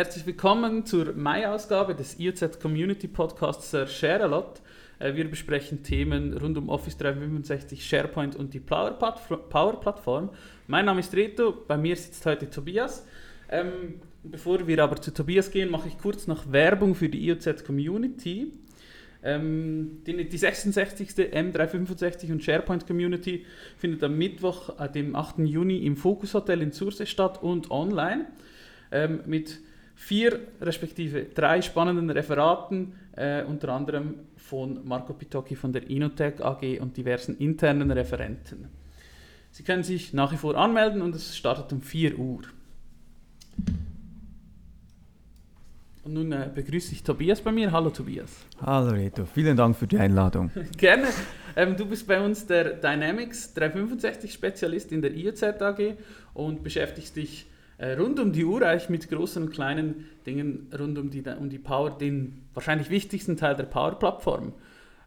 Herzlich willkommen zur Mai-Ausgabe des IOZ Community Podcasts Share a Lot. Äh, wir besprechen Themen rund um Office 365, SharePoint und die Power-Plattform. Mein Name ist Reto, bei mir sitzt heute Tobias. Ähm, bevor wir aber zu Tobias gehen, mache ich kurz noch Werbung für die IOZ Community. Ähm, die, die 66. M365 und SharePoint Community findet am Mittwoch, äh, dem 8. Juni im Focus Hotel in Surse statt und online ähm, mit vier respektive drei spannenden Referaten, äh, unter anderem von Marco Pitocchi von der Inotech AG und diversen internen Referenten. Sie können sich nach wie vor anmelden und es startet um 4 Uhr. Und nun äh, begrüße ich Tobias bei mir. Hallo Tobias. Hallo Reto, vielen Dank für die Einladung. Gerne. Ähm, du bist bei uns der Dynamics 365 Spezialist in der IOZ AG und beschäftigst dich äh, rund um die Uhr eigentlich mit großen und kleinen Dingen rund um die, um die Power, den wahrscheinlich wichtigsten Teil der Power-Plattform.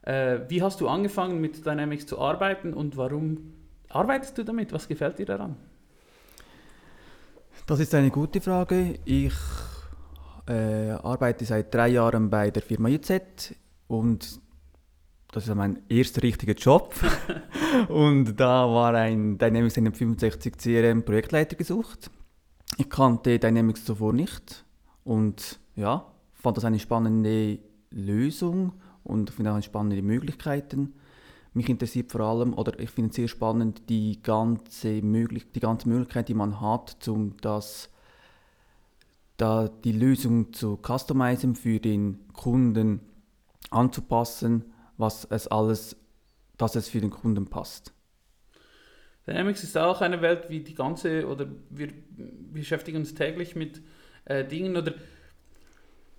Äh, wie hast du angefangen mit Dynamics zu arbeiten und warum arbeitest du damit? Was gefällt dir daran? Das ist eine gute Frage. Ich äh, arbeite seit drei Jahren bei der Firma IZ und das ist mein erster richtiger Job. und da war ein Dynamics 365 CRM Projektleiter gesucht. Ich kannte Dynamics zuvor nicht und ja, fand das eine spannende Lösung und finde auch spannende Möglichkeiten. Mich interessiert vor allem, oder ich finde es sehr spannend, die ganze, möglich die ganze Möglichkeit, die man hat, um das da die Lösung zu customizen, für den Kunden anzupassen, was es alles, dass es für den Kunden passt. Dynamics ist auch eine Welt wie die ganze, oder wir beschäftigen uns täglich mit äh, Dingen, oder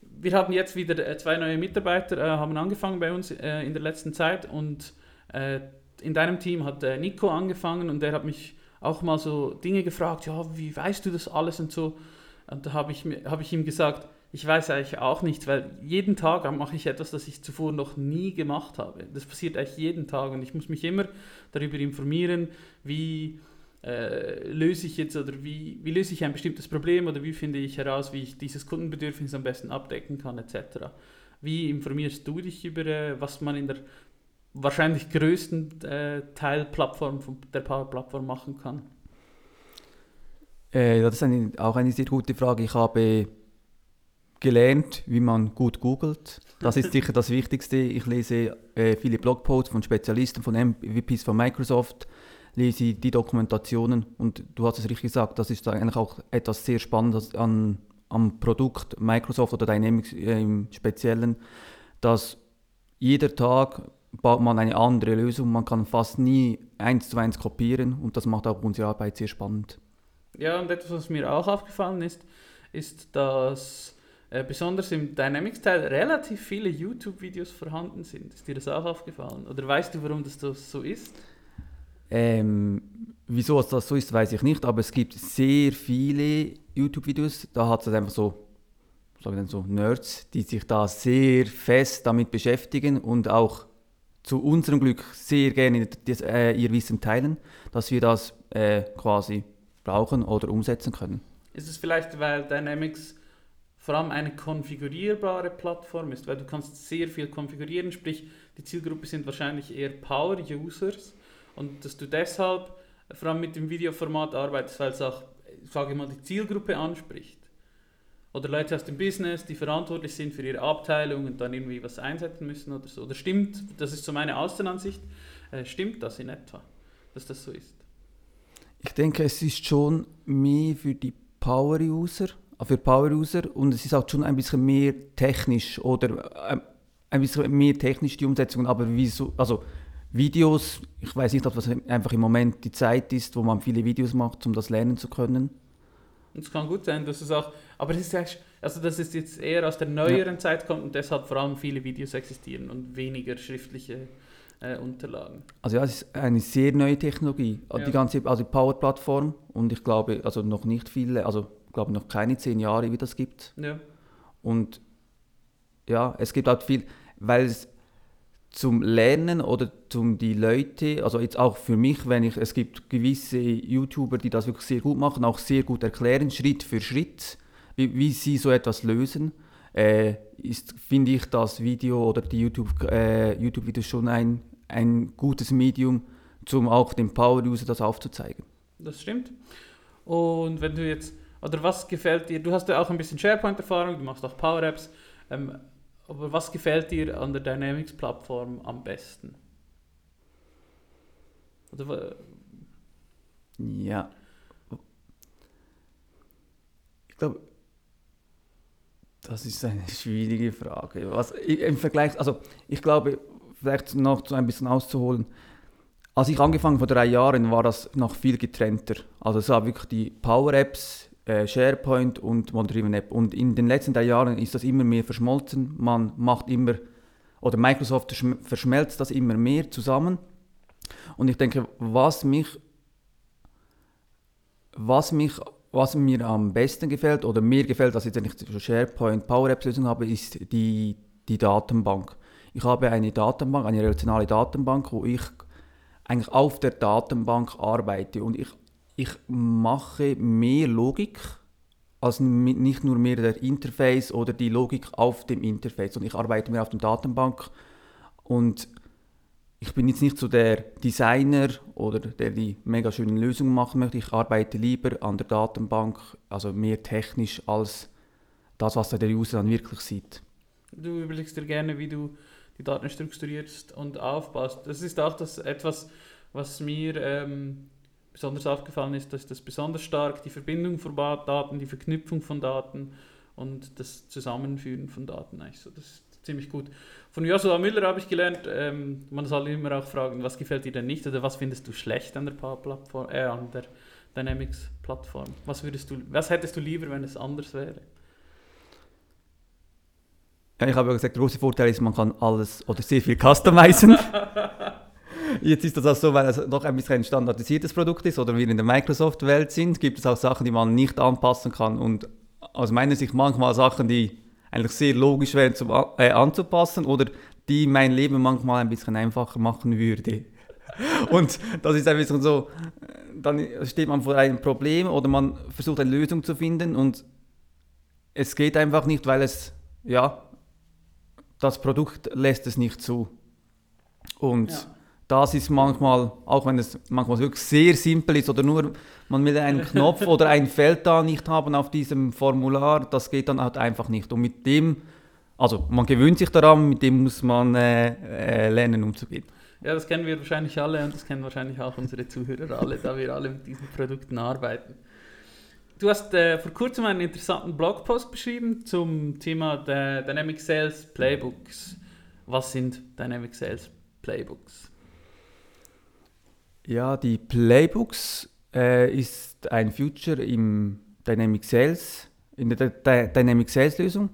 wir haben jetzt wieder äh, zwei neue Mitarbeiter, äh, haben angefangen bei uns äh, in der letzten Zeit und äh, in deinem Team hat äh, Nico angefangen und der hat mich auch mal so Dinge gefragt, ja, wie weißt du das alles und so. Und da habe ich, hab ich ihm gesagt, ich weiß eigentlich auch nicht, weil jeden Tag mache ich etwas, das ich zuvor noch nie gemacht habe. Das passiert eigentlich jeden Tag und ich muss mich immer darüber informieren, wie äh, löse ich jetzt oder wie, wie löse ich ein bestimmtes Problem oder wie finde ich heraus, wie ich dieses Kundenbedürfnis am besten abdecken kann etc. Wie informierst du dich über, äh, was man in der wahrscheinlich größten äh, Teilplattform der Power-Plattform machen kann? Äh, das ist eine, auch eine sehr gute Frage. Ich habe gelernt, wie man gut googelt. Das ist sicher das Wichtigste. Ich lese äh, viele Blogposts von Spezialisten, von MVPs von Microsoft, lese die Dokumentationen und du hast es richtig gesagt, das ist eigentlich auch etwas sehr Spannendes an, am Produkt Microsoft oder Dynamics äh, im Speziellen, dass jeder Tag baut man eine andere Lösung, man kann fast nie eins zu eins kopieren und das macht auch unsere Arbeit sehr spannend. Ja, und etwas, was mir auch aufgefallen ist, ist, dass äh, besonders im Dynamics-Teil relativ viele YouTube-Videos vorhanden sind. Ist dir das auch aufgefallen? Oder weißt du, warum das so ist? Ähm, wieso das so ist, weiß ich nicht, aber es gibt sehr viele YouTube-Videos. Da hat es einfach so, sagen wir so, Nerds, die sich da sehr fest damit beschäftigen und auch zu unserem Glück sehr gerne das, äh, ihr Wissen teilen, dass wir das äh, quasi brauchen oder umsetzen können. Ist es vielleicht, weil Dynamics vor allem eine konfigurierbare Plattform ist, weil du kannst sehr viel konfigurieren, sprich die Zielgruppe sind wahrscheinlich eher Power-Users und dass du deshalb vor allem mit dem Videoformat arbeitest, weil es auch, sage ich mal, die Zielgruppe anspricht. Oder Leute aus dem Business, die verantwortlich sind für ihre Abteilung und dann irgendwie was einsetzen müssen oder so. Oder stimmt, das ist so meine Außenansicht, äh, stimmt das in etwa, dass das so ist? Ich denke, es ist schon mehr für die Power-User, für Power-User und es ist auch schon ein bisschen mehr technisch oder äh, ein bisschen mehr technisch die Umsetzung, aber wieso, also Videos, ich weiß nicht, ob das einfach im Moment die Zeit ist, wo man viele Videos macht, um das lernen zu können. Und es kann gut sein, dass es auch, aber es ist also dass es jetzt eher aus der neueren ja. Zeit kommt und deshalb vor allem viele Videos existieren und weniger schriftliche äh, Unterlagen. Also ja, es ist eine sehr neue Technologie, also ja. die ganze also die Power-Plattform und ich glaube, also noch nicht viele, also glaube noch keine zehn Jahre, wie das gibt. Ja. Und ja, es gibt auch viel, weil es zum Lernen oder zum die Leute, also jetzt auch für mich, wenn ich, es gibt gewisse YouTuber, die das wirklich sehr gut machen, auch sehr gut erklären, Schritt für Schritt, wie, wie sie so etwas lösen, äh, ist, finde ich das Video oder die YouTube, äh, YouTube-Videos schon ein, ein gutes Medium, um auch dem Power-User das aufzuzeigen. Das stimmt. Und wenn du jetzt, oder was gefällt dir, du hast ja auch ein bisschen SharePoint-Erfahrung, du machst auch Power-Apps, ähm, aber was gefällt dir an der Dynamics-Plattform am besten? Oder, ja. Ich glaube, das ist eine schwierige Frage. Was, Im Vergleich, also ich glaube, vielleicht noch so ein bisschen auszuholen, als ich angefangen vor drei Jahren, war das noch viel getrennter. Also es war wirklich die Power-Apps, äh, SharePoint und Model App. Und in den letzten drei Jahren ist das immer mehr verschmolzen. Man macht immer, oder Microsoft verschmelzt das immer mehr zusammen. Und ich denke, was mich, was mich, was mir am besten gefällt oder mir gefällt, dass ich ich SharePoint Power Apps Lösung habe, ist die, die Datenbank. Ich habe eine Datenbank, eine relationale Datenbank, wo ich eigentlich auf der Datenbank arbeite und ich, ich mache mehr Logik als nicht nur mehr der Interface oder die Logik auf dem Interface. Und ich arbeite mehr auf der Datenbank und ich bin jetzt nicht so der Designer oder der die mega schönen Lösungen machen möchte. Ich arbeite lieber an der Datenbank, also mehr technisch als das, was der User dann wirklich sieht. Du überlegst dir gerne, wie du die Daten strukturierst und aufbaust. Das ist auch das etwas, was mir ähm, besonders aufgefallen ist, dass das besonders stark die Verbindung von Daten, die Verknüpfung von Daten und das Zusammenführen von Daten eigentlich so. Das ist ziemlich gut. Von Joshua Müller habe ich gelernt, ähm, man soll immer auch fragen, was gefällt dir denn nicht oder was findest du schlecht an der Plattform, äh, an der Dynamics Plattform? Was würdest du, was hättest du lieber, wenn es anders wäre? Ja, ich habe ja gesagt, der große Vorteil ist, man kann alles oder sehr viel customizen. Jetzt ist das auch so, weil es doch ein bisschen ein standardisiertes Produkt ist oder wir in der Microsoft-Welt sind, gibt es auch Sachen, die man nicht anpassen kann. Und aus meiner Sicht manchmal Sachen, die eigentlich sehr logisch wären zum, äh, anzupassen oder die mein Leben manchmal ein bisschen einfacher machen würde. Und das ist ein bisschen so, dann steht man vor einem Problem oder man versucht eine Lösung zu finden und es geht einfach nicht, weil es, ja, das Produkt lässt es nicht zu. Und ja. Das ist manchmal, auch wenn es manchmal wirklich sehr simpel ist oder nur man will einen Knopf oder ein Feld da nicht haben auf diesem Formular, das geht dann halt einfach nicht. Und mit dem, also man gewöhnt sich daran, mit dem muss man äh, äh, lernen umzugehen. Ja, das kennen wir wahrscheinlich alle und das kennen wahrscheinlich auch unsere Zuhörer alle, da wir alle mit diesen Produkten arbeiten. Du hast äh, vor kurzem einen interessanten Blogpost beschrieben zum Thema Dynamic Sales Playbooks. Was sind Dynamic Sales Playbooks? Ja, die Playbooks äh, ist ein Future im Dynamic Sales, in der D Dynamic Sales Lösung.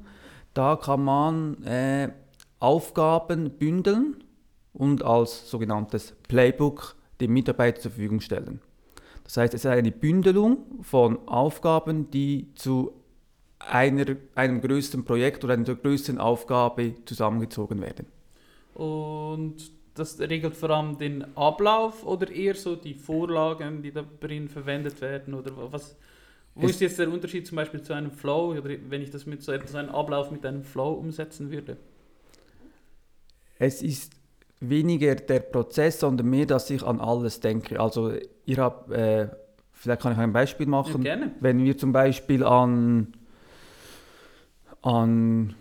Da kann man äh, Aufgaben bündeln und als sogenanntes Playbook dem Mitarbeiter zur Verfügung stellen. Das heißt, es ist eine Bündelung von Aufgaben, die zu einer, einem größeren Projekt oder einer größeren Aufgabe zusammengezogen werden. Und das regelt vor allem den Ablauf oder eher so die Vorlagen, die darin verwendet werden? Oder was, wo ist jetzt der Unterschied zum Beispiel zu einem Flow, oder wenn ich das mit so etwas, einem Ablauf mit einem Flow umsetzen würde? Es ist weniger der Prozess, sondern mehr, dass ich an alles denke. Also ihr habt, äh, vielleicht kann ich ein Beispiel machen. Ja, gerne. Wenn wir zum Beispiel an, an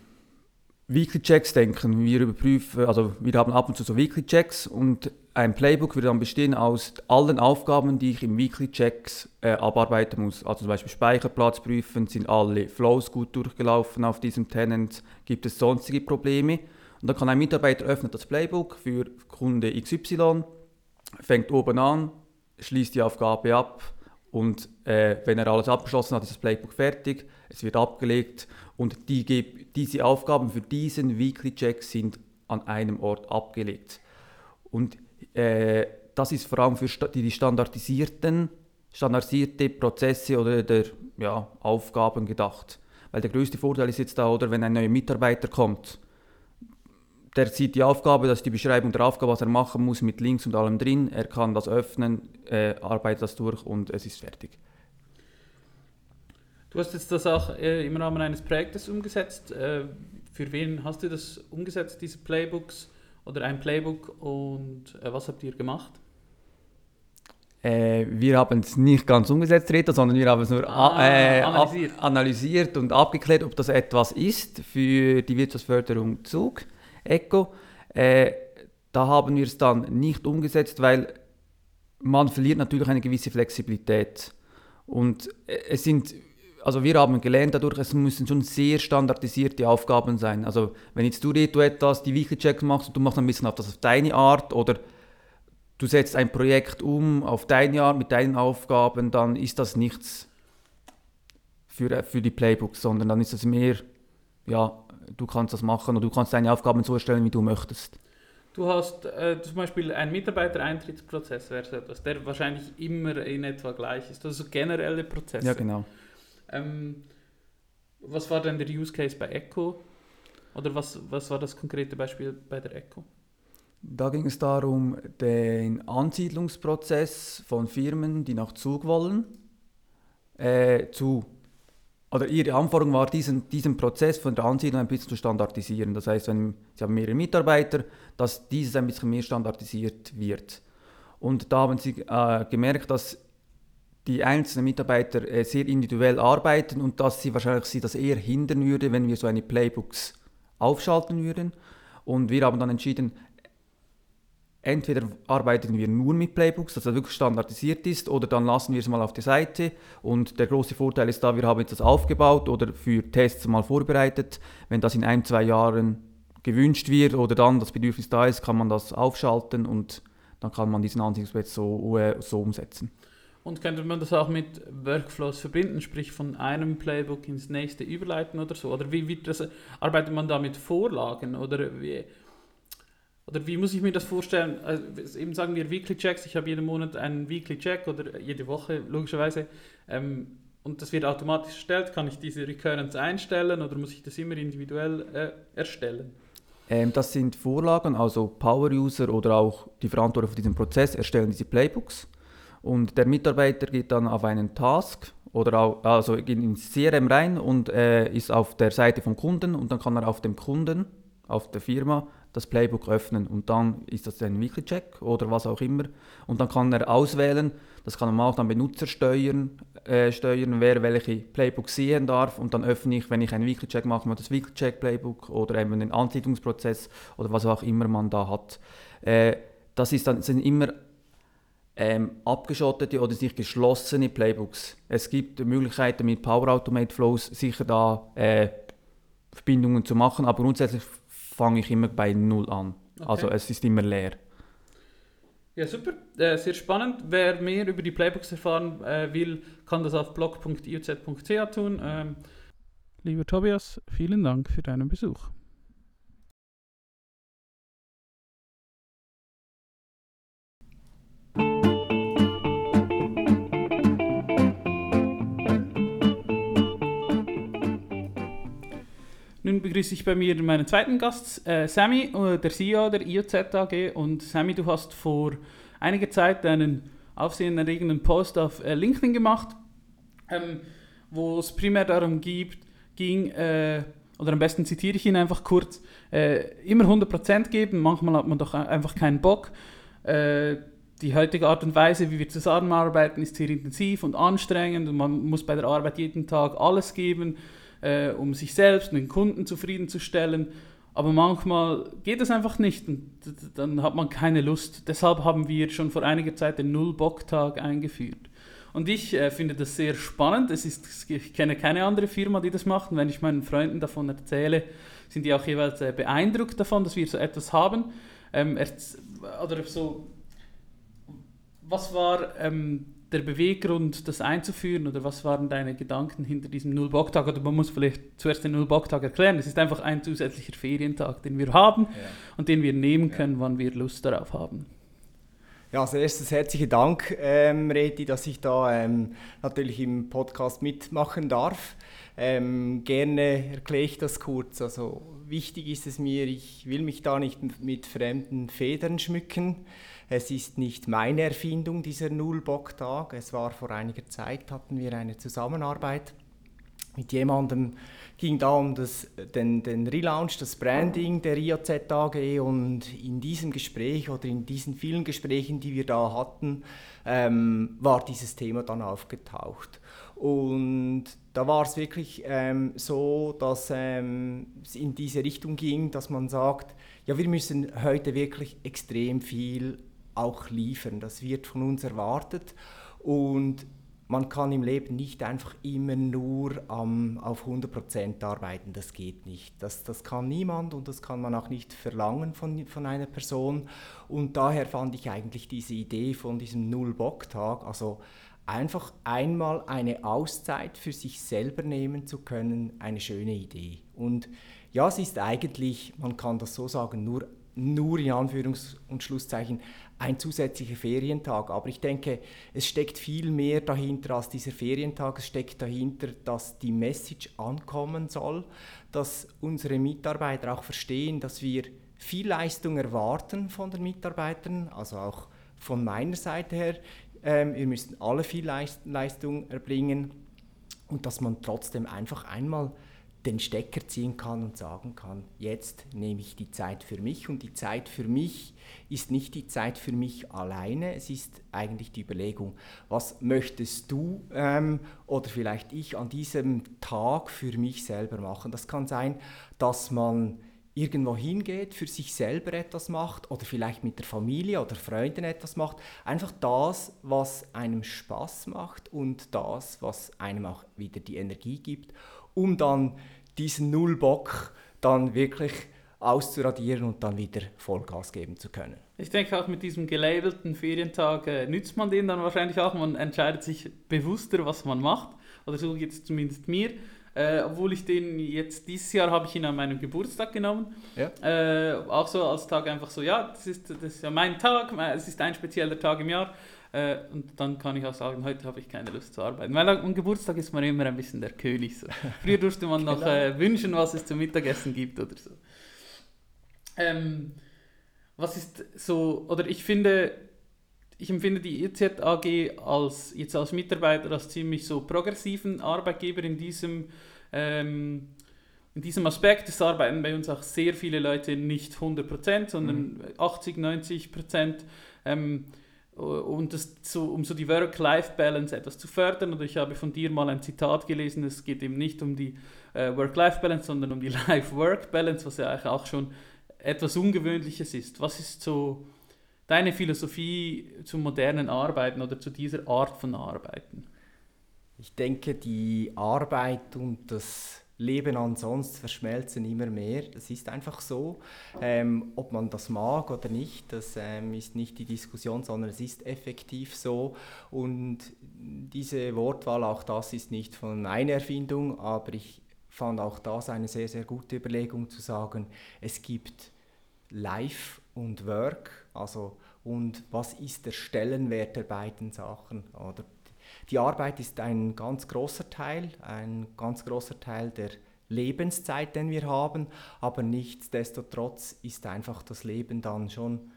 Weekly Checks denken, wir überprüfen, also wir haben ab und zu so Weekly Checks und ein Playbook würde dann bestehen aus allen Aufgaben, die ich im Weekly Checks äh, abarbeiten muss. Also zum Beispiel Speicherplatz prüfen, sind alle Flows gut durchgelaufen auf diesem Tenant, gibt es sonstige Probleme. Und dann kann ein Mitarbeiter öffnet das Playbook für Kunde XY, fängt oben an, schließt die Aufgabe ab und äh, wenn er alles abgeschlossen hat, ist das Playbook fertig, es wird abgelegt und die, diese Aufgaben für diesen Weekly Check sind an einem Ort abgelegt. Und äh, das ist vor allem für die standardisierten standardisierte Prozesse oder der ja, Aufgaben gedacht. Weil der größte Vorteil ist jetzt da, oder wenn ein neuer Mitarbeiter kommt, der sieht die Aufgabe, das ist die Beschreibung der Aufgabe, was er machen muss, mit Links und allem drin. Er kann das öffnen, äh, arbeitet das durch und es ist fertig. Du hast jetzt das auch äh, im Rahmen eines Projektes umgesetzt. Äh, für wen hast du das umgesetzt, diese Playbooks oder ein Playbook und äh, was habt ihr gemacht? Äh, wir haben es nicht ganz umgesetzt, Rita, sondern wir haben es nur Ah, äh, analysiert. Analysiert und abgeklärt, ob das etwas ist für die Wirtschaftsförderung Zug, ECO. Äh, da haben wir es dann nicht umgesetzt, weil man verliert natürlich eine gewisse Flexibilität. Und äh, es sind, also wir haben gelernt dadurch, es müssen schon sehr standardisierte Aufgaben sein. Also wenn jetzt du Reto etwas, die Weekly Checks machst und du machst ein bisschen auf das auf deine Art oder du setzt ein Projekt um auf deine Art mit deinen Aufgaben, dann ist das nichts für, für die Playbooks, sondern dann ist das mehr, ja, du kannst das machen oder du kannst deine Aufgaben so erstellen, wie du möchtest. Du hast äh, zum Beispiel einen Mitarbeitereintrittsprozess, wäre so etwas, der wahrscheinlich immer in etwa gleich ist. Also generelle Prozesse. Ja, genau. Ähm, was war denn der Use Case bei Echo? Oder was, was war das konkrete Beispiel bei der Echo? Da ging es darum, den Ansiedlungsprozess von Firmen, die nach Zug wollen, äh, zu, oder ihre Anforderung war, diesen, diesen Prozess von der Ansiedlung ein bisschen zu standardisieren. Das heißt, wenn sie haben mehrere Mitarbeiter, dass dieses ein bisschen mehr standardisiert wird. Und da haben sie äh, gemerkt, dass die einzelnen Mitarbeiter äh, sehr individuell arbeiten und dass sie wahrscheinlich sie das eher hindern würde, wenn wir so eine Playbooks aufschalten würden. Und wir haben dann entschieden, entweder arbeiten wir nur mit Playbooks, dass das wirklich standardisiert ist, oder dann lassen wir es mal auf der Seite. Und der große Vorteil ist da, wir haben jetzt das aufgebaut oder für Tests mal vorbereitet. Wenn das in ein, zwei Jahren gewünscht wird oder dann das Bedürfnis da ist, kann man das aufschalten und dann kann man diesen Ansichtsplatz so, äh, so umsetzen. Und könnte man das auch mit Workflows verbinden, sprich von einem Playbook ins nächste überleiten oder so? Oder wie wird das, arbeitet man da mit Vorlagen oder wie, oder wie muss ich mir das vorstellen? Also eben sagen wir Weekly Checks, ich habe jeden Monat einen Weekly Check oder jede Woche logischerweise ähm, und das wird automatisch erstellt. Kann ich diese Recurrence einstellen oder muss ich das immer individuell äh, erstellen? Ähm, das sind Vorlagen, also Power-User oder auch die Verantwortlichen für diesen Prozess erstellen diese Playbooks. Und der Mitarbeiter geht dann auf einen Task oder auch, also ins CRM rein und äh, ist auf der Seite vom Kunden und dann kann er auf dem Kunden, auf der Firma, das Playbook öffnen und dann ist das ein Weekly Check oder was auch immer und dann kann er auswählen, das kann man auch dann Benutzer steuern, äh, steuern, wer welche Playbooks sehen darf und dann öffne ich, wenn ich einen Weekly Check mache, das Weekly Check Playbook oder eben den Ansiedlungsprozess oder was auch immer man da hat. Äh, das ist dann, sind immer ähm, abgeschottete oder sich geschlossene Playbooks. Es gibt Möglichkeiten mit Power Automate Flows sicher da äh, Verbindungen zu machen, aber grundsätzlich fange ich immer bei Null an. Okay. Also es ist immer leer. Ja, super. Äh, sehr spannend. Wer mehr über die Playbooks erfahren äh, will, kann das auf blog.iuz.ch tun. Ähm, lieber Tobias, vielen Dank für deinen Besuch. Begrüße ich bei mir meinen zweiten Gast, äh, Sammy, äh, der CEO der IOZ AG. Und Sammy, du hast vor einiger Zeit einen aufsehenerregenden Post auf äh, LinkedIn gemacht, ähm, wo es primär darum gibt, ging, äh, oder am besten zitiere ich ihn einfach kurz, äh, immer 100% geben, manchmal hat man doch einfach keinen Bock. Äh, die heutige Art und Weise, wie wir zusammenarbeiten, ist sehr intensiv und anstrengend und man muss bei der Arbeit jeden Tag alles geben äh, um sich selbst und den Kunden zufriedenzustellen. Aber manchmal geht es einfach nicht und dann hat man keine Lust. Deshalb haben wir schon vor einiger Zeit den Null-Bock-Tag eingeführt. Und ich äh, finde das sehr spannend. Es ist, ich kenne keine andere Firma, die das macht. Und wenn ich meinen Freunden davon erzähle, sind die auch jeweils äh, beeindruckt davon, dass wir so etwas haben. Ähm, oder so, was war ähm, der Beweggrund, das einzuführen oder was waren deine Gedanken hinter diesem Null-Bock-Tag? Oder man muss vielleicht zuerst den Null-Bock-Tag erklären. Es ist einfach ein zusätzlicher Ferientag, den wir haben Ja. und den wir nehmen können, wann wir Lust darauf haben. Ja, als erstes herzlichen Dank, ähm, Reti, dass ich da ähm, natürlich im Podcast mitmachen darf. Ähm, gerne erkläre ich das kurz. Also wichtig ist es mir, ich will mich da nicht mit fremden Federn schmücken. Es ist nicht meine Erfindung, dieser Nullbocktag. Es war vor einiger Zeit, hatten wir eine Zusammenarbeit mit jemandem, ging da um das, den, den Relaunch, das Branding der IAZ AG und in diesem Gespräch oder in diesen vielen Gesprächen, die wir da hatten, ähm, war dieses Thema dann aufgetaucht. Und da war es wirklich ähm, so, dass ähm, es in diese Richtung ging, dass man sagt, ja, wir müssen heute wirklich extrem viel auch liefern. Das wird von uns erwartet. Und man kann im Leben nicht einfach immer nur ähm, auf 100% arbeiten, das geht nicht. Das, das kann niemand und das kann man auch nicht verlangen von, von einer Person. Und daher fand ich eigentlich diese Idee von diesem Null-Bock-Tag, also einfach einmal eine Auszeit für sich selber nehmen zu können, eine schöne Idee. Und ja, es ist eigentlich, man kann das so sagen, nur, nur in Anführungs- und Schlusszeichen ein zusätzlicher Ferientag. Aber ich denke, es steckt viel mehr dahinter als dieser Ferientag. Es steckt dahinter, dass die Message ankommen soll, dass unsere Mitarbeiter auch verstehen, dass wir viel Leistung erwarten von den Mitarbeitern, also auch von meiner Seite her. Ähm, wir müssen alle viel Leistung erbringen und dass man trotzdem einfach einmal den Stecker ziehen kann und sagen kann, jetzt nehme ich die Zeit für mich und die Zeit für mich ist nicht die Zeit für mich alleine, es ist eigentlich die Überlegung, was möchtest du ähm, oder vielleicht ich an diesem Tag für mich selber machen. Das kann sein, dass man irgendwo hingeht, für sich selber etwas macht oder vielleicht mit der Familie oder Freunden etwas macht. Einfach das, was einem Spaß macht und das, was einem auch wieder die Energie gibt um dann diesen Nullbock dann wirklich auszuradieren und dann wieder Vollgas geben zu können. Ich denke auch mit diesem gelabelten Ferientag äh, nützt man den dann wahrscheinlich auch. Man entscheidet sich bewusster, was man macht. Oder so geht es zumindest mir. Äh, obwohl ich den jetzt dieses Jahr habe ich ihn an meinem Geburtstag genommen. Ja. Äh, auch so als Tag einfach so, ja, das ist, das ist ja mein Tag, es ist ein spezieller Tag im Jahr. Äh, und dann kann ich auch sagen, heute habe ich keine Lust zu arbeiten. Weil am Geburtstag ist man immer ein bisschen der König. So. Früher durfte man noch genau. äh, wünschen, was es zum Mittagessen gibt oder so. Ähm, was ist so, oder ich finde, ich empfinde die EZ AG als, jetzt als Mitarbeiter als ziemlich so progressiven Arbeitgeber in diesem, ähm, in diesem Aspekt. Es arbeiten bei uns auch sehr viele Leute nicht 100%, sondern mhm. 80, 90%. Ähm, und das so, um so die Work-Life-Balance etwas zu fördern. Oder ich habe von dir mal ein Zitat gelesen, es geht eben nicht um die äh, Work-Life-Balance, sondern um die Life-Work-Balance, was ja eigentlich auch schon etwas Ungewöhnliches ist. Was ist so deine Philosophie zum modernen Arbeiten oder zu dieser Art von Arbeiten? Ich denke, die Arbeit und das Leben ansonsten verschmelzen immer mehr. Das ist einfach so. Ähm, ob man das mag oder nicht, das ähm, ist nicht die Diskussion, sondern es ist effektiv so. Und diese Wortwahl, auch das ist nicht von meiner Erfindung, aber ich fand auch das eine sehr, sehr gute Überlegung zu sagen, es gibt Life und Work, also und was ist der Stellenwert der beiden Sachen oder die Arbeit ist ein ganz großer Teil, ein ganz großer Teil der Lebenszeit, den wir haben, aber nichtsdestotrotz ist einfach das Leben dann schon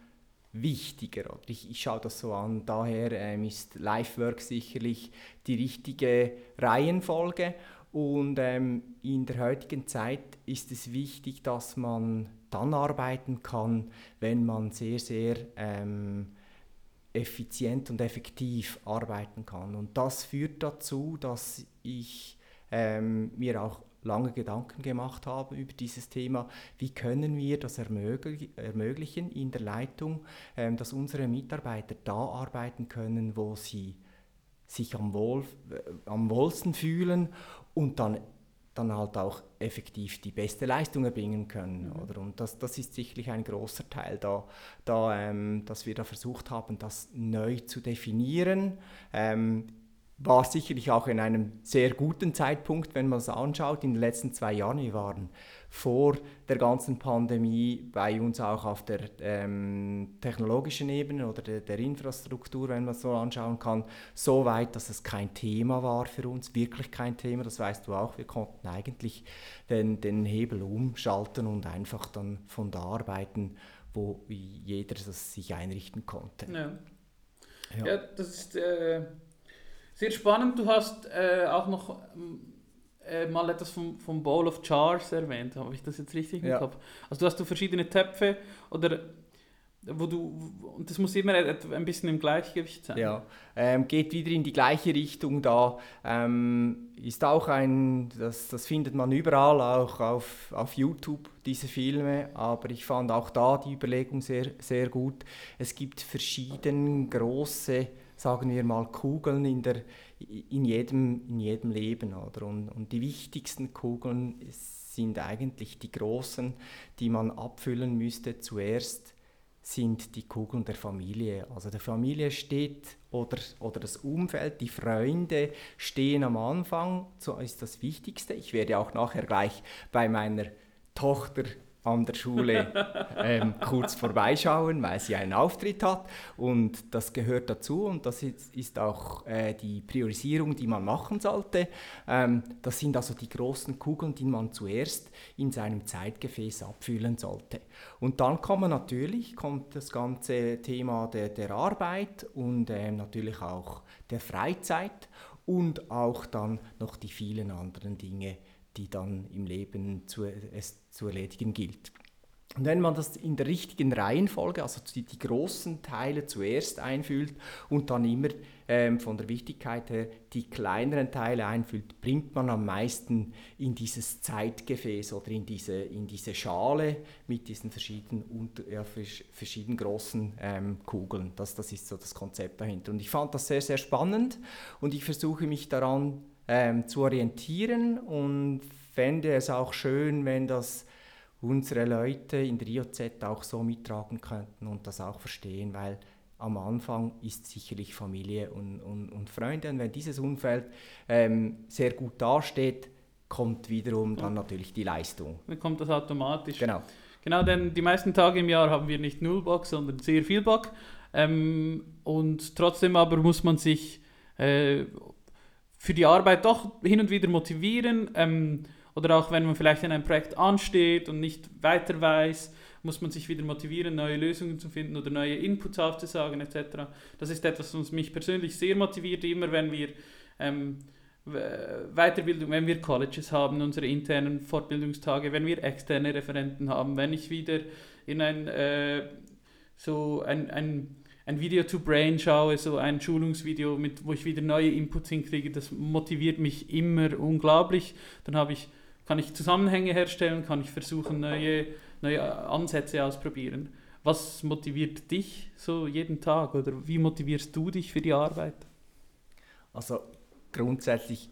wichtiger. Ich, ich schaue das so an, daher ähm, ist Life-Work sicherlich die richtige Reihenfolge. Und ähm, in der heutigen Zeit ist es wichtig, dass man dann arbeiten kann, wenn man sehr, sehr ähm, effizient und effektiv arbeiten kann. Und das führt dazu, dass ich ähm, mir auch lange Gedanken gemacht habe über dieses Thema, wie können wir das ermöglichen in der Leitung, ähm, dass unsere Mitarbeiter da arbeiten können, wo sie sich am, wohl, äh, am wohlsten fühlen und dann dann halt auch effektiv die beste Leistung erbringen können. Mhm. Oder? Und das, das ist sicherlich ein großer Teil, da, da, ähm, dass wir da versucht haben, das neu zu definieren. Ähm, war sicherlich auch in einem sehr guten Zeitpunkt, wenn man es anschaut, in den letzten zwei Jahren. Wir waren vor der ganzen Pandemie bei uns auch auf der ähm, technologischen Ebene oder der, der, Infrastruktur, wenn man es so anschauen kann, so weit, dass es kein Thema war für uns, wirklich kein Thema, das weißt du auch. Wir konnten eigentlich den, den Hebel umschalten und einfach dann von da arbeiten, wo jeder das sich einrichten konnte. Ja, ja. ja das ist... Äh sehr spannend. Du hast äh, auch noch ähm, äh, mal etwas vom, vom Bowl of Jars erwähnt. Habe ich das jetzt richtig Ja. Kopf? Also du hast du verschiedene Töpfe oder wo du und das muss immer ein bisschen im Gleichgewicht sein. Ja, ähm, geht wieder in die gleiche Richtung da. Ähm, ist auch ein, das, das findet man überall, auch auf, auf YouTube, diese Filme. Aber ich fand auch da die Überlegung sehr, sehr gut. Es gibt verschiedene große, sagen wir mal, Kugeln in, der, in, jedem, in jedem Leben. Oder? Und, und die wichtigsten Kugeln sind eigentlich die großen, die man abfüllen müsste zuerst sind die Kugeln der Familie. Also der Familie steht oder, oder das Umfeld, die Freunde stehen am Anfang, so ist das Wichtigste. Ich werde auch nachher gleich bei meiner Tochter an der Schule ähm, kurz vorbeischauen, weil sie einen Auftritt hat und das gehört dazu und das ist, ist auch äh, die Priorisierung, die man machen sollte. Ähm, das sind also die großen Kugeln, die man zuerst in seinem Zeitgefäß abfüllen sollte. Und dann kommen natürlich kommt das ganze Thema der, der Arbeit und ähm, natürlich auch der Freizeit und auch dann noch die vielen anderen Dinge, die dann im Leben zu, es zu erledigen gilt. Und wenn man das in der richtigen Reihenfolge, also die, die großen Teile zuerst einfüllt und dann immer ähm, von der Wichtigkeit her die kleineren Teile einfüllt, bringt man am meisten in dieses Zeitgefäß oder in diese, in diese Schale mit diesen verschiedenen, unter, ja, vers- verschiedenen großen ähm, Kugeln. Das, das ist so das Konzept dahinter. Und ich fand das sehr, sehr spannend und ich versuche mich daran ähm, zu orientieren und fände es auch schön, wenn das unsere Leute in der IOZ auch so mittragen könnten und das auch verstehen, weil am Anfang ist sicherlich Familie und, und, und Freunde und wenn dieses Umfeld ähm, sehr gut dasteht, kommt wiederum dann natürlich die Leistung. Dann kommt das automatisch. Genau. Genau, denn die meisten Tage im Jahr haben wir nicht null Bock, sondern sehr viel Bock. Ähm, und trotzdem aber muss man sich äh, für die Arbeit doch hin und wieder motivieren. Ähm, oder auch wenn man vielleicht in einem Projekt ansteht und nicht weiter weiß, muss man sich wieder motivieren, neue Lösungen zu finden oder neue Inputs aufzusagen etc. Das ist etwas, was mich persönlich sehr motiviert, immer wenn wir ähm, We- Weiterbildung, wenn wir Colleges haben, unsere internen Fortbildungstage, wenn wir externe Referenten haben, wenn ich wieder in ein, äh, so ein, ein, ein Video to Brain schaue, so ein Schulungsvideo, mit, wo ich wieder neue Inputs hinkriege, das motiviert mich immer unglaublich. Dann habe ich, kann ich Zusammenhänge herstellen, kann ich versuchen, neue, neue Ansätze ausprobieren. Was motiviert dich so jeden Tag oder wie motivierst du dich für die Arbeit? Also grundsätzlich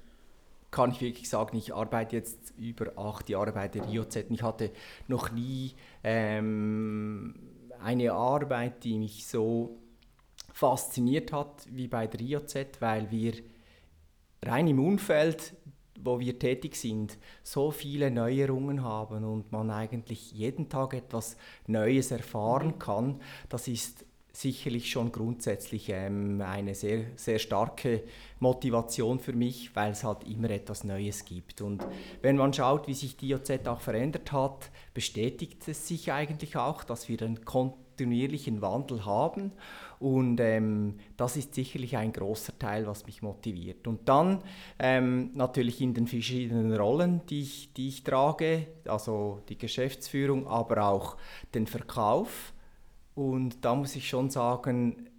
kann ich wirklich sagen, ich arbeite jetzt über acht Jahre bei der IOZ und ich hatte noch nie ähm, eine Arbeit, die mich so fasziniert hat wie bei der IOZ, weil wir rein im Umfeld, wo wir tätig sind, so viele Neuerungen haben und man eigentlich jeden Tag etwas Neues erfahren kann. Das ist sicherlich schon grundsätzlich ähm, eine sehr, sehr starke Motivation für mich, weil es halt immer etwas Neues gibt. Und wenn man schaut, wie sich die IOZ auch verändert hat, bestätigt es sich eigentlich auch, dass wir einen kontinuierlichen Wandel haben. Und ähm, das ist sicherlich ein großer Teil, was mich motiviert. Und dann ähm, natürlich in den verschiedenen Rollen, die ich, die ich trage, also die Geschäftsführung, aber auch den Verkauf. Und da muss ich schon sagen,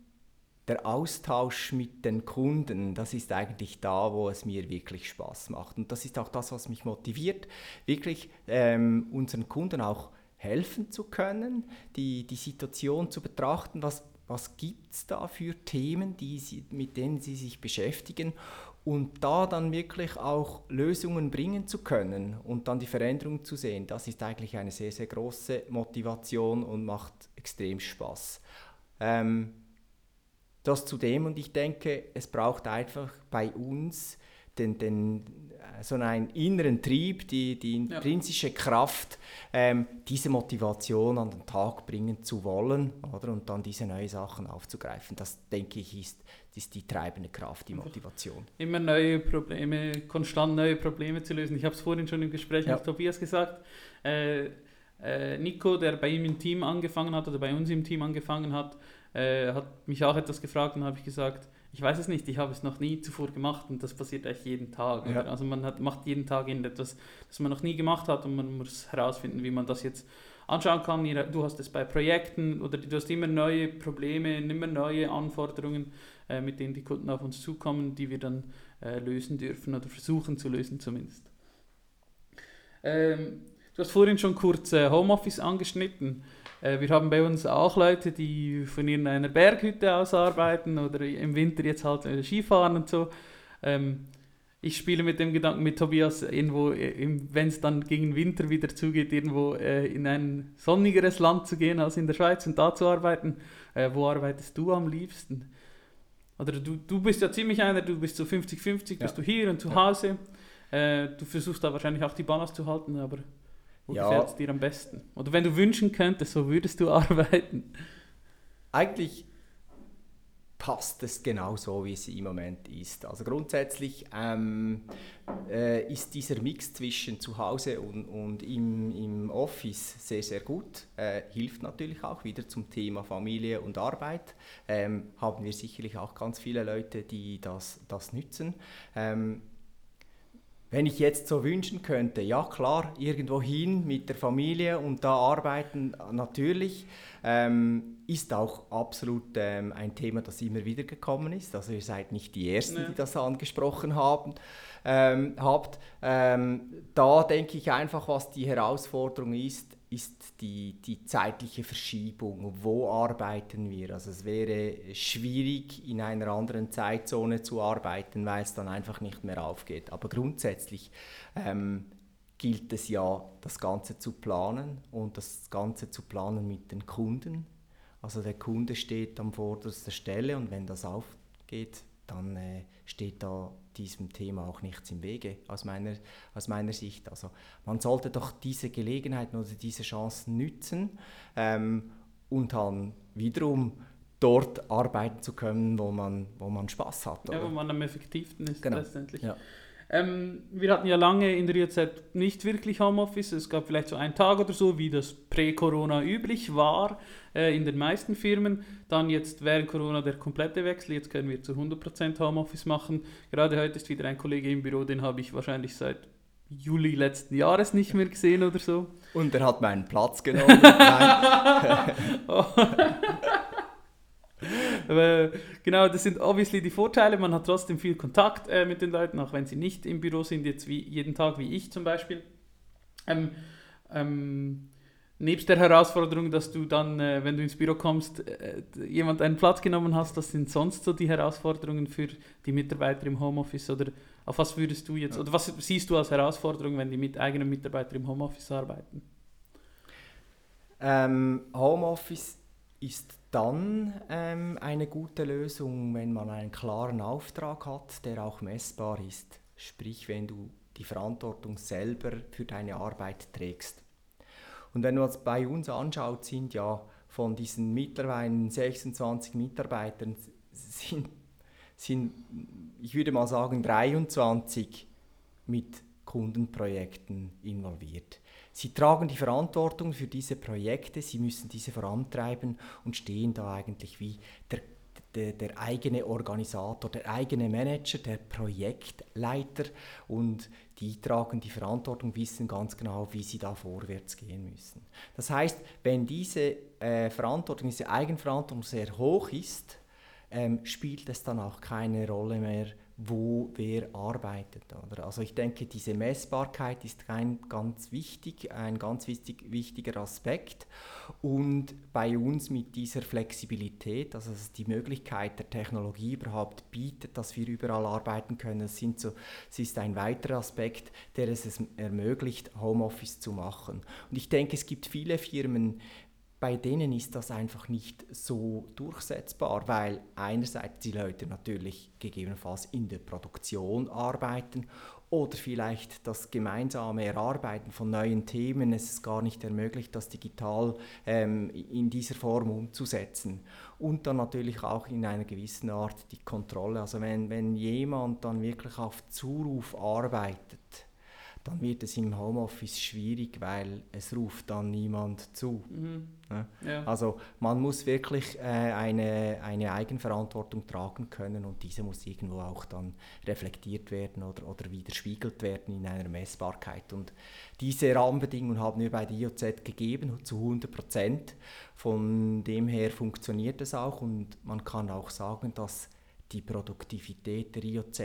der Austausch mit den Kunden, das ist eigentlich da, wo es mir wirklich Spaß macht. Und das ist auch das, was mich motiviert, wirklich ähm, unseren Kunden auch helfen zu können, die, die Situation zu betrachten, was, was gibt es da für Themen, die sie, mit denen sie sich beschäftigen und da dann wirklich auch Lösungen bringen zu können und dann die Veränderung zu sehen, das ist eigentlich eine sehr, sehr große Motivation und macht extrem Spaß. Ähm, das zudem und ich denke, es braucht einfach bei uns den, den, äh, so einen inneren Trieb, die, die intrinsische Kraft, ähm, diese Motivation an den Tag bringen zu wollen oder? und dann diese neuen Sachen aufzugreifen. Das denke ich ist, ist die treibende Kraft, die Motivation. immer neue Probleme, konstant neue Probleme zu lösen. Ich habe es vorhin schon im Gespräch Ja. mit Tobias gesagt. Äh, äh, Nico, der bei ihm im Team angefangen hat oder bei uns im Team angefangen hat, äh, hat mich auch etwas gefragt und habe ich gesagt, ich weiß es nicht, ich habe es noch nie zuvor gemacht und das passiert eigentlich jeden Tag. Ja. Also man hat, macht jeden Tag etwas, das man noch nie gemacht hat und man muss herausfinden, wie man das jetzt anschauen kann. Du hast es bei Projekten oder du hast immer neue Probleme, immer neue Anforderungen, äh, mit denen die Kunden auf uns zukommen, die wir dann äh, lösen dürfen oder versuchen zu lösen zumindest. Ähm, du hast vorhin schon kurz äh, Homeoffice angeschnitten. Äh, wir haben bei uns auch Leute, die von irgendeiner Berghütte aus arbeiten oder im Winter jetzt halt äh, Skifahren und so. Ähm, ich spiele mit dem Gedanken mit Tobias, irgendwo, äh, wenn es dann gegen Winter wieder zugeht, irgendwo äh, in ein sonnigeres Land zu gehen als in der Schweiz und da zu arbeiten. Äh, wo arbeitest du am liebsten? Oder du, du bist ja ziemlich einer, du bist so 50-50, ja. bist du hier und zu Hause. Äh, du versuchst da wahrscheinlich auch die Balance zu halten, aber wo ja. gefällt es dir am besten? Oder wenn du wünschen könntest, so würdest du arbeiten? Eigentlich passt es genau so, wie es im Moment ist. Also grundsätzlich ähm, äh, ist dieser Mix zwischen zu Hause und, und im, im Office sehr, sehr gut. Äh, hilft natürlich auch wieder zum Thema Familie und Arbeit. Ähm, haben wir sicherlich auch ganz viele Leute, die das, das nützen. Ähm, wenn ich jetzt so wünschen könnte, ja klar, irgendwo hin mit der Familie und da arbeiten, natürlich, ähm, ist auch absolut ähm, ein Thema, das immer wieder gekommen ist. Also ihr seid nicht die Ersten, nee. die das angesprochen haben, ähm, habt. Ähm, da denke ich einfach, was die Herausforderung ist, ist die, die zeitliche Verschiebung. Wo arbeiten wir? Also es wäre schwierig, in einer anderen Zeitzone zu arbeiten, weil es dann einfach nicht mehr aufgeht. Aber grundsätzlich ähm, gilt es ja, das Ganze zu planen und das Ganze zu planen mit den Kunden. Also der Kunde steht an vorderster Stelle und wenn das aufgeht, dann äh, steht da diesem Thema auch nichts im Wege aus meiner, aus meiner Sicht. Also man sollte doch diese Gelegenheiten oder diese Chancen nützen ähm, und dann wiederum dort arbeiten zu können, wo man, wo man Spaß hat. Oder? Ja, wo man am effektivsten ist genau. letztendlich. Ja. Ähm, wir hatten ja lange in der IOZ nicht wirklich Homeoffice. Es gab vielleicht so einen Tag oder so, wie das prä-Corona üblich war äh, in den meisten Firmen. Dann jetzt während Corona der komplette Wechsel. Jetzt können wir zu 100% Homeoffice machen. Gerade heute ist wieder ein Kollege im Büro, den habe ich wahrscheinlich seit Juli letzten Jahres nicht mehr gesehen oder so. Und er hat meinen Platz genommen. Aber genau, das sind obviously die Vorteile. Man hat trotzdem viel Kontakt äh, mit den Leuten, auch wenn sie nicht im Büro sind, jetzt wie jeden Tag wie ich zum Beispiel. Ähm, ähm, nebst der Herausforderung, dass du dann, äh, wenn du ins Büro kommst, äh, jemand einen Platz genommen hast, das sind sonst so die Herausforderungen für die Mitarbeiter im Homeoffice oder auf was würdest du jetzt, oder was siehst du als Herausforderung, wenn die mit eigenen Mitarbeiter im Homeoffice arbeiten? Ähm, Homeoffice ist dann ähm, eine gute Lösung, wenn man einen klaren Auftrag hat, der auch messbar ist. Sprich, wenn du die Verantwortung selber für deine Arbeit trägst. Und wenn man es bei uns anschaut, sind ja von diesen mittlerweile 26 Mitarbeitern, sind, sind, ich würde mal sagen, 23 mit Kundenprojekten involviert. Sie tragen die Verantwortung für diese Projekte, sie müssen diese vorantreiben und stehen da eigentlich wie der, der, der, eigene Organisator, der eigene Manager, der Projektleiter und die tragen die Verantwortung, wissen ganz genau, wie sie da vorwärts gehen müssen. Das heißt, wenn diese äh, Verantwortung, diese Eigenverantwortung sehr hoch ist, ähm, spielt es dann auch keine Rolle mehr, wo wer arbeitet. Oder? Also ich denke, diese Messbarkeit ist ein ganz wichtig, ein ganz wichtig, wichtiger Aspekt. Und bei uns mit dieser Flexibilität, also dass die Möglichkeit der Technologie überhaupt bietet, dass wir überall arbeiten können, sind so, das ist ein weiterer Aspekt, der es ermöglicht, Homeoffice zu machen. Und ich denke, es gibt viele Firmen, bei denen ist das einfach nicht so durchsetzbar, weil einerseits die Leute natürlich gegebenenfalls in der Produktion arbeiten oder vielleicht das gemeinsame Erarbeiten von neuen Themen es ist gar nicht ermöglicht, das digital ähm, in dieser Form umzusetzen. Und dann natürlich auch in einer gewissen Art die Kontrolle. Also wenn, wenn jemand dann wirklich auf Zuruf arbeitet, dann wird es im Homeoffice schwierig, weil es ruft dann niemand zu. Mhm. Ja. Ja. Also man muss wirklich äh, eine, eine Eigenverantwortung tragen können und diese muss irgendwo auch dann reflektiert werden oder, oder widerspiegelt werden in einer Messbarkeit. Und diese Rahmenbedingungen haben wir bei der IOZ gegeben, zu 100 Prozent. Von dem her funktioniert es auch und man kann auch sagen, dass die Produktivität der IOZ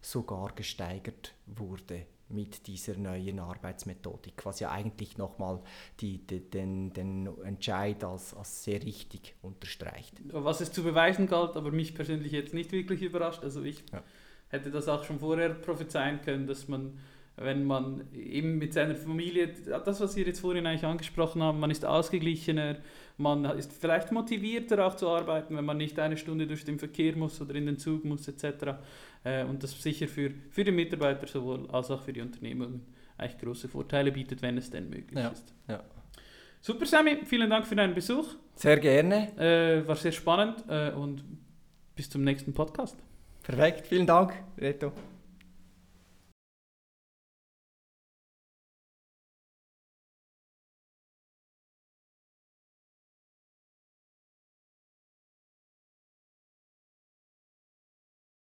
sogar gesteigert wurde mit dieser neuen Arbeitsmethodik, was ja eigentlich nochmal den, den Entscheid als, als sehr richtig unterstreicht. Was es zu beweisen galt, aber mich persönlich jetzt nicht wirklich überrascht. Also ich Ja. hätte das auch schon vorher prophezeien können, dass man, wenn man eben mit seiner Familie, das, was wir jetzt vorhin eigentlich angesprochen haben, man ist ausgeglichener, man ist vielleicht motivierter auch zu arbeiten, wenn man nicht eine Stunde durch den Verkehr muss oder in den Zug muss etc. Äh, Und das sicher für, für die Mitarbeiter sowohl als auch für die Unternehmungen eigentlich große Vorteile bietet, wenn es denn möglich Ja, ist. ja. Super, Sammy, vielen Dank für deinen Besuch. Sehr gerne. Äh, war sehr spannend äh, und bis zum nächsten Podcast. Perfekt. Vielen Dank, Reto.